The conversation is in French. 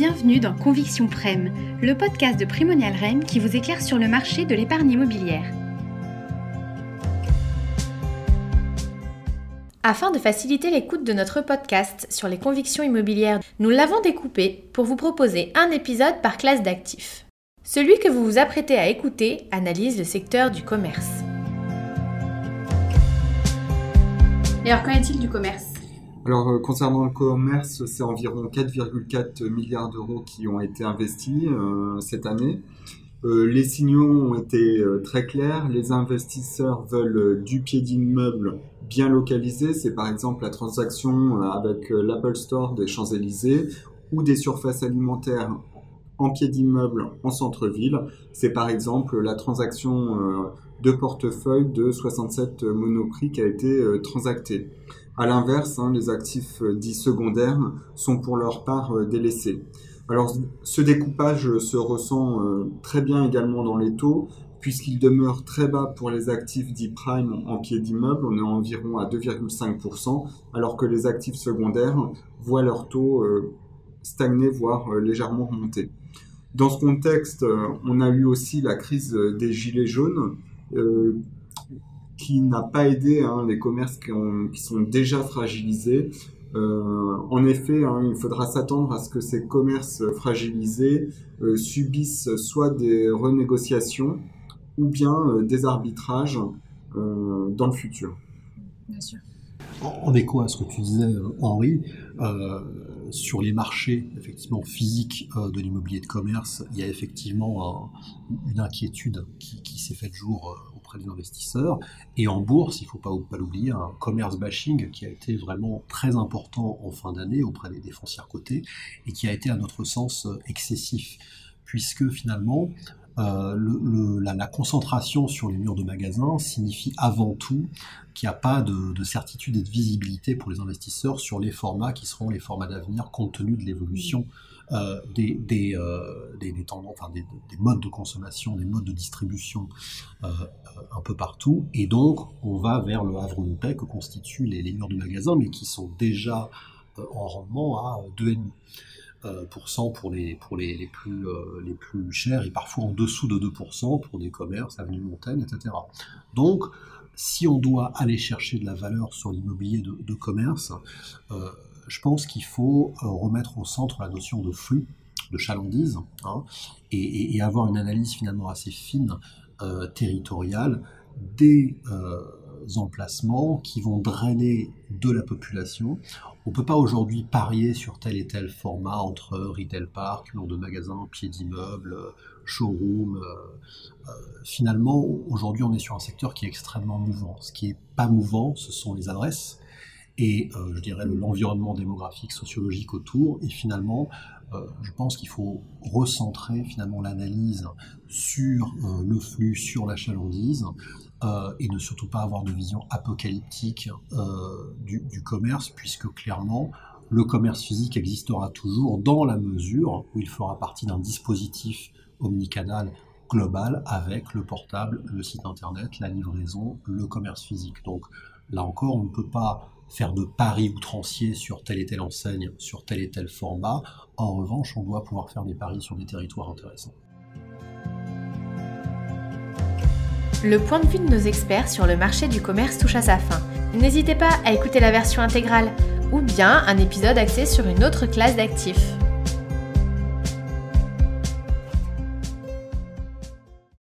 Bienvenue dans Conviction Prem, le podcast de Primonial Rem qui vous éclaire sur le marché de l'épargne immobilière. Afin de faciliter l'écoute de notre podcast sur les convictions immobilières, nous l'avons découpé pour vous proposer un épisode par classe d'actifs. Celui que vous vous apprêtez à écouter analyse le secteur du commerce. Et alors qu'en est-il du commerce? Alors, euh, concernant le commerce, c'est environ 4,4 milliards d'euros qui ont été investis euh, cette année. Euh, les signaux ont été très clairs. Les investisseurs veulent du pied d'immeuble bien localisé. C'est par exemple la transaction avec l'Apple Store des Champs-Élysées ou des surfaces alimentaires en pied d'immeuble en centre-ville. C'est par exemple la transaction de portefeuille de 67 Monoprix qui a été transactée. À l'inverse, hein, les actifs euh, dits secondaires sont pour leur part euh, délaissés. Alors ce découpage se ressent euh, très bien également dans les taux, puisqu'il demeure très bas pour les actifs dits prime en pied d'immeuble, on est environ à 2,5%, alors que les actifs secondaires voient leur taux stagner, voire légèrement remonter. Dans ce contexte, on a eu aussi la crise des gilets jaunes, qui n'a pas aidé hein, les commerces qui, sont déjà fragilisés. Euh, en effet, hein, il faudra s'attendre à ce que ces commerces fragilisés euh, subissent soit des renégociations ou bien euh, des arbitrages dans le futur. Bien sûr. En, écho à ce que tu disais, Henri, sur les marchés effectivement physiques de l'immobilier de commerce, il y a effectivement une inquiétude qui, s'est faite jour des investisseurs. Et en bourse, il ne faut pas, l'oublier, un commerce bashing qui a été vraiment très important en fin d'année auprès des, foncières cotées et qui a été à notre sens excessif, puisque finalement, euh, la, concentration sur les murs de magasins signifie avant tout qu'il n'y a pas de, de, certitude et de visibilité pour les investisseurs sur les formats qui seront les formats d'avenir compte tenu de l'évolution euh, euh, des, tendances, enfin des, des, modes de consommation, des modes de distribution un peu partout. Et donc, on va vers le havre de paix que constituent les, les murs de magasins, mais qui sont déjà en rendement à 2,5%. Pour cent pour les, pour les, les, plus, les plus chers et parfois en dessous de 2% pour des commerces, avenue Montaigne, etc. Donc, si on doit aller chercher de la valeur sur l'immobilier de, commerce, euh, je pense qu'il faut euh, remettre au centre la notion de flux, de chalandise, hein, et, avoir une analyse finalement assez fine, euh, territoriale, des euh, emplacements qui vont drainer de la population. On ne peut pas aujourd'hui parier sur tel et tel format entre retail park, nom de magasin, pied d'immeuble, showroom. finalement, aujourd'hui, on est sur un secteur qui est extrêmement mouvant. Ce qui n'est pas mouvant, ce sont les adresses et euh, je dirais l'environnement démographique, sociologique autour. Et finalement, euh, je pense qu'il faut recentrer finalement l'analyse sur euh, le flux, sur la chalandise, et ne surtout pas avoir de vision apocalyptique du, du, commerce, puisque clairement, le commerce physique existera toujours dans la mesure où il fera partie d'un dispositif omnicanal global avec le portable, le site internet, la livraison, le commerce physique. Donc là encore, on ne peut pas faire de paris outranciers sur telle et telle enseigne, sur tel et tel format. En revanche, on doit pouvoir faire des paris sur des territoires intéressants. Le point de vue de nos experts sur le marché du commerce touche à sa fin. N'hésitez pas à écouter la version intégrale ou bien un épisode axé sur une autre classe d'actifs.